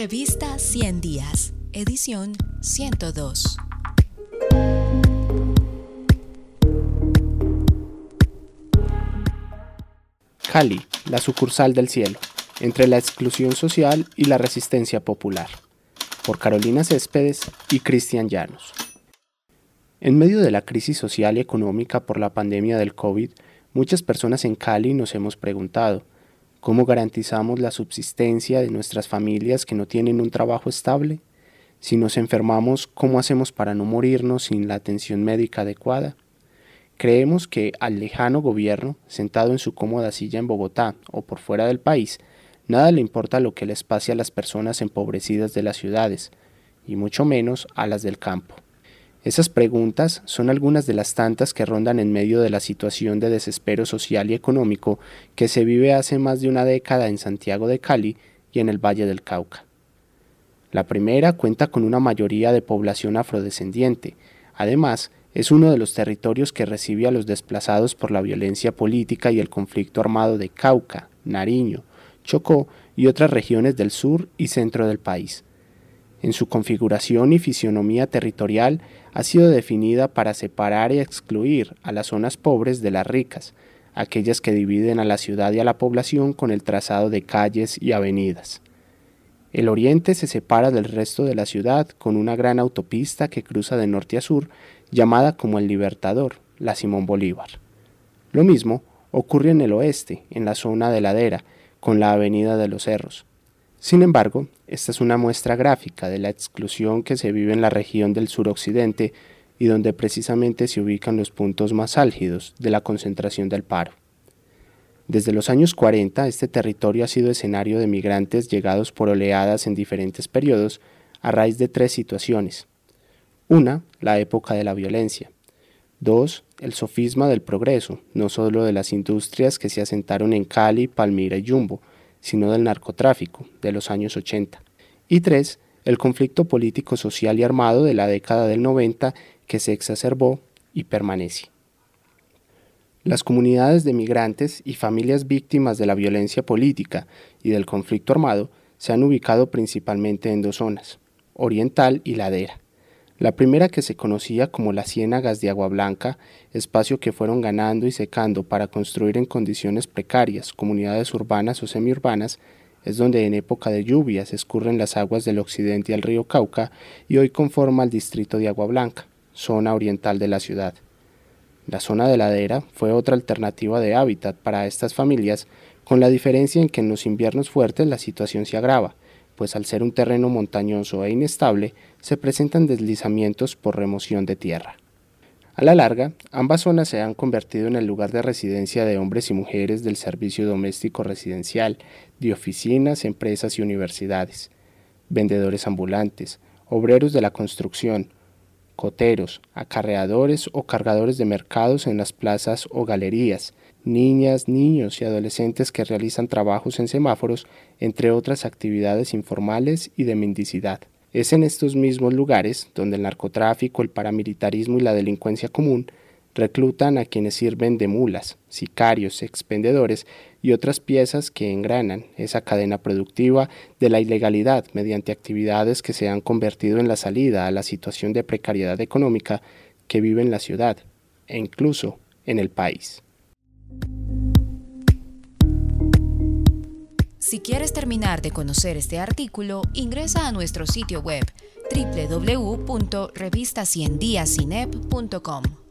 Revista 100 Días, edición 102. Cali, la sucursal del cielo, entre la exclusión social y la resistencia popular, por Carolina Céspedes y Cristian Llanos. En medio de la crisis social y económica por la pandemia del COVID, muchas personas en Cali nos hemos preguntado, ¿cómo garantizamos la subsistencia de nuestras familias que no tienen un trabajo estable? Si nos enfermamos, ¿cómo hacemos para no morirnos sin la atención médica adecuada? Creemos que al lejano gobierno, sentado en su cómoda silla en Bogotá o por fuera del país, nada le importa lo que les pase a las personas empobrecidas de las ciudades, y mucho menos a las del campo. Esas preguntas son algunas de las tantas que rondan en medio de la situación de desespero social y económico que se vive hace más de una década en Santiago de Cali y en el Valle del Cauca. La primera cuenta con una mayoría de población afrodescendiente. Además, es uno de los territorios que recibe a los desplazados por la violencia política y el conflicto armado de Cauca, Nariño, Chocó y otras regiones del sur y centro del país. En su configuración y fisionomía territorial ha sido definida para separar y excluir a las zonas pobres de las ricas, aquellas que dividen a la ciudad y a la población con el trazado de calles y avenidas. El oriente se separa del resto de la ciudad con una gran autopista que cruza de norte a sur llamada como el Libertador, la Simón Bolívar. Lo mismo ocurre en el oeste, en la zona de ladera, con la Avenida de los Cerros. Sin embargo, esta es una muestra gráfica de la exclusión que se vive en la región del suroccidente y donde precisamente se ubican los puntos más álgidos de la concentración del paro. Desde los años 40, este territorio ha sido escenario de migrantes llegados por oleadas en diferentes periodos a raíz de tres situaciones. Una, la época de la violencia. Dos, el sofisma del progreso, no solo de las industrias que se asentaron en Cali, Palmira y Jumbo, sino del narcotráfico de los años 80. Y tres, el conflicto político, social y armado de la década del 90 que se exacerbó y permanece. Las comunidades de migrantes y familias víctimas de la violencia política y del conflicto armado se han ubicado principalmente en dos zonas, oriental y ladera. La primera que se conocía como las ciénagas de agua blanca, espacio que fueron ganando y secando para construir en condiciones precarias comunidades urbanas o semiurbanas, es donde en época de lluvias escurren las aguas del occidente al río Cauca y hoy conforma el distrito de Agua Blanca, zona oriental de la ciudad. La zona de ladera fue otra alternativa de hábitat para estas familias, con la diferencia en que en los inviernos fuertes la situación se agrava, pues al ser un terreno montañoso e inestable, se presentan deslizamientos por remoción de tierra. A la larga, ambas zonas se han convertido en el lugar de residencia de hombres y mujeres del servicio doméstico residencial, de oficinas, empresas y universidades, vendedores ambulantes, obreros de la construcción, coteros, acarreadores o cargadores de mercados en las plazas o galerías, niñas, niños y adolescentes que realizan trabajos en semáforos, entre otras actividades informales y de mendicidad. Es en estos mismos lugares donde el narcotráfico, el paramilitarismo y la delincuencia común reclutan a quienes sirven de mulas, sicarios, expendedores y otras piezas que engranan esa cadena productiva de la ilegalidad mediante actividades que se han convertido en la salida a la situación de precariedad económica que vive en la ciudad e incluso en el país. Si quieres terminar de conocer este artículo, ingresa a nuestro sitio web www.revistaciendiasinep.com.